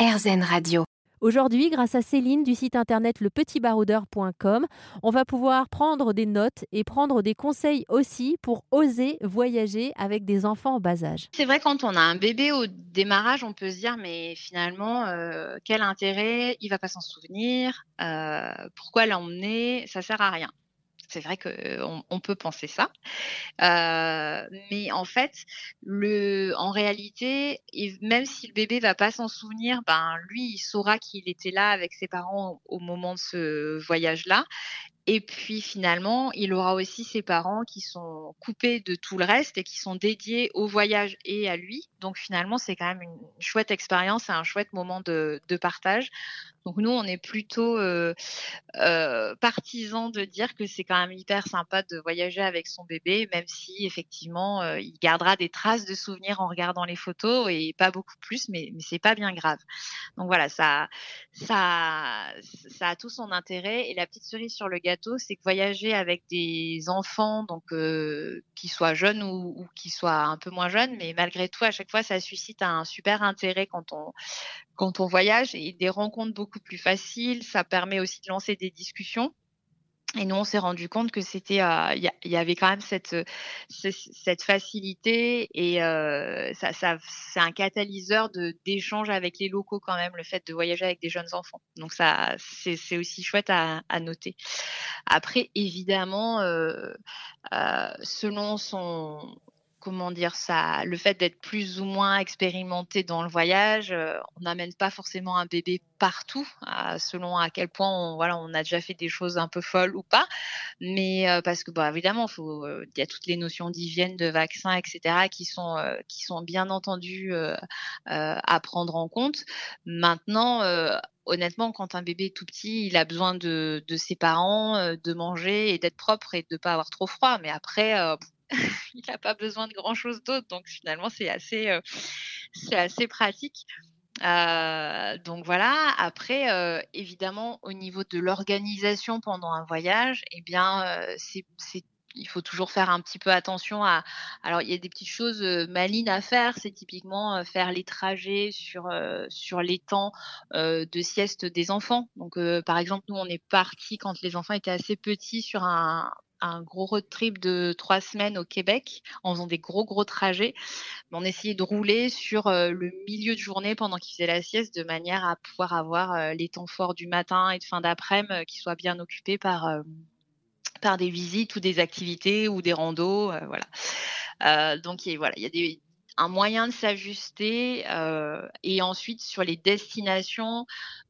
RZN Radio. Aujourd'hui, grâce à Céline du site internet lepetitbaroudeur.com, on va pouvoir prendre des notes et prendre des conseils aussi pour oser voyager avec des enfants en bas âge. C'est vrai, quand on a un bébé au démarrage, on peut se dire, mais finalement, euh, quel intérêt? Il va pas s'en souvenir. Euh, pourquoi l'emmener? Ça sert à rien. C'est vrai qu'on on peut penser ça. Mais en fait, le, en réalité, même si le bébé va pas s'en souvenir, ben, lui, il saura qu'il était là avec ses parents au moment de ce voyage-là. Et puis finalement, il aura aussi ses parents qui sont coupés de tout le reste et qui sont dédiés au voyage et à lui. Donc finalement, c'est quand même une chouette expérience et un chouette moment de partage. Donc nous, on est plutôt euh, euh, partisans de dire que c'est quand même hyper sympa de voyager avec son bébé, même si effectivement, euh, il gardera des traces de souvenirs en regardant les photos et pas beaucoup plus, mais, mais c'est pas bien grave. Donc voilà, ça, ça, ça a tout son intérêt. Et la petite cerise sur le gâteau, c'est que voyager avec des enfants, donc euh, qui soient jeunes ou, ou qui soient un peu moins jeunes, mais malgré tout, à chaque fois, ça suscite un super intérêt quand on quand on voyage et des rencontres beaucoup plus faciles. Ça permet aussi de lancer des discussions. Et nous, on s'est rendu compte que c'était, euh, il y, avait quand même cette facilité et euh, ça, c'est un catalyseur de d'échange avec les locaux quand même, le fait de voyager avec des jeunes enfants. Donc ça, c'est aussi chouette à, noter. Après, évidemment, euh selon son comment dire ça, le fait d'être plus ou moins expérimenté dans le voyage, euh, on n'amène pas forcément un bébé partout, euh, selon à quel point on, voilà, on a déjà fait des choses un peu folles ou pas. Mais euh, parce que, bon, évidemment, faut, il y a toutes les notions d'hygiène, de vaccins, etc., qui sont, qui sont bien entendu à prendre en compte. Maintenant, honnêtement, quand un bébé est tout petit, il a besoin de, de ses parents, de manger et d'être propre et de ne pas avoir trop froid. Mais après, il n'a pas besoin de grand chose d'autre. Donc finalement, c'est assez, euh, assez pratique. Euh, donc voilà. Après, euh, évidemment, au niveau de l'organisation pendant un voyage, eh bien, c'est, il faut toujours faire un petit peu attention à. Alors, il y a des petites choses malines à faire. C'est typiquement faire les trajets sur sur les temps de sieste des enfants. Donc, par exemple, nous, on est parti quand les enfants étaient assez petits sur un un gros road trip de trois semaines au Québec en faisant des gros gros trajets. On essayait de rouler sur euh, le milieu de journée pendant qu'ils faisaient la sieste de manière à pouvoir avoir euh, les temps forts du matin et de fin d'après-midi euh, qui soient bien occupés par par des visites ou des activités ou des randos, voilà. donc voilà, il y a des, un moyen de s'ajuster euh, et ensuite sur les destinations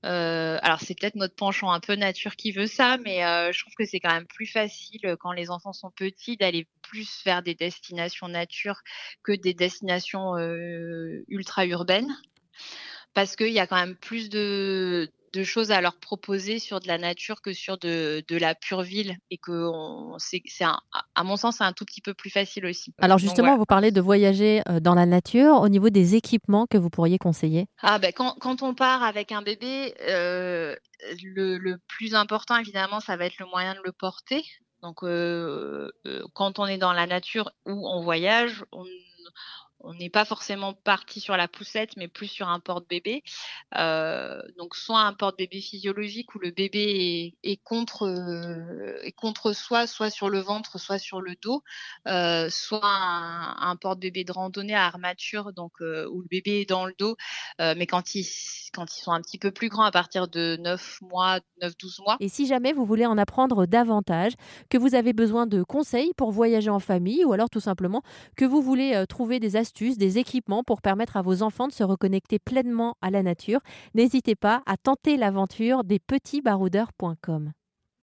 euh, alors c'est peut-être notre penchant un peu nature qui veut ça mais euh, je trouve que c'est quand même plus facile euh, quand les enfants sont petits d'aller plus vers des destinations nature que des destinations euh, ultra urbaines. Parce qu'il y a quand même plus de, de choses à leur proposer sur de la nature que sur de, de la pure ville et que c'est à mon sens c'est un tout petit peu plus facile aussi. Alors justement, voilà. vous parlez de voyager euh, dans la nature au niveau des équipements que vous pourriez conseiller? Ah ben quand, quand on part avec un bébé, euh, le, le plus important évidemment ça va être le moyen de le porter. Donc euh, euh quand on est dans la nature ou en voyage, on on n'est pas forcément parti sur la poussette, mais plus sur un porte-bébé. Euh, donc soit un porte-bébé physiologique où le bébé est, est contre euh, est contre soi, soit sur le ventre, soit sur le dos, euh, soit un, porte-bébé de randonnée à armature, donc où le bébé est dans le dos, mais quand ils quand ils sont un petit peu plus grands, à partir de 9 mois, 9-12 mois. Et si jamais vous voulez en apprendre davantage, que vous avez besoin de conseils pour voyager en famille, ou alors tout simplement que vous voulez trouver des des équipements pour permettre à vos enfants de se reconnecter pleinement à la nature, n'hésitez pas à tenter l'aventure des petitsbaroudeurs.com.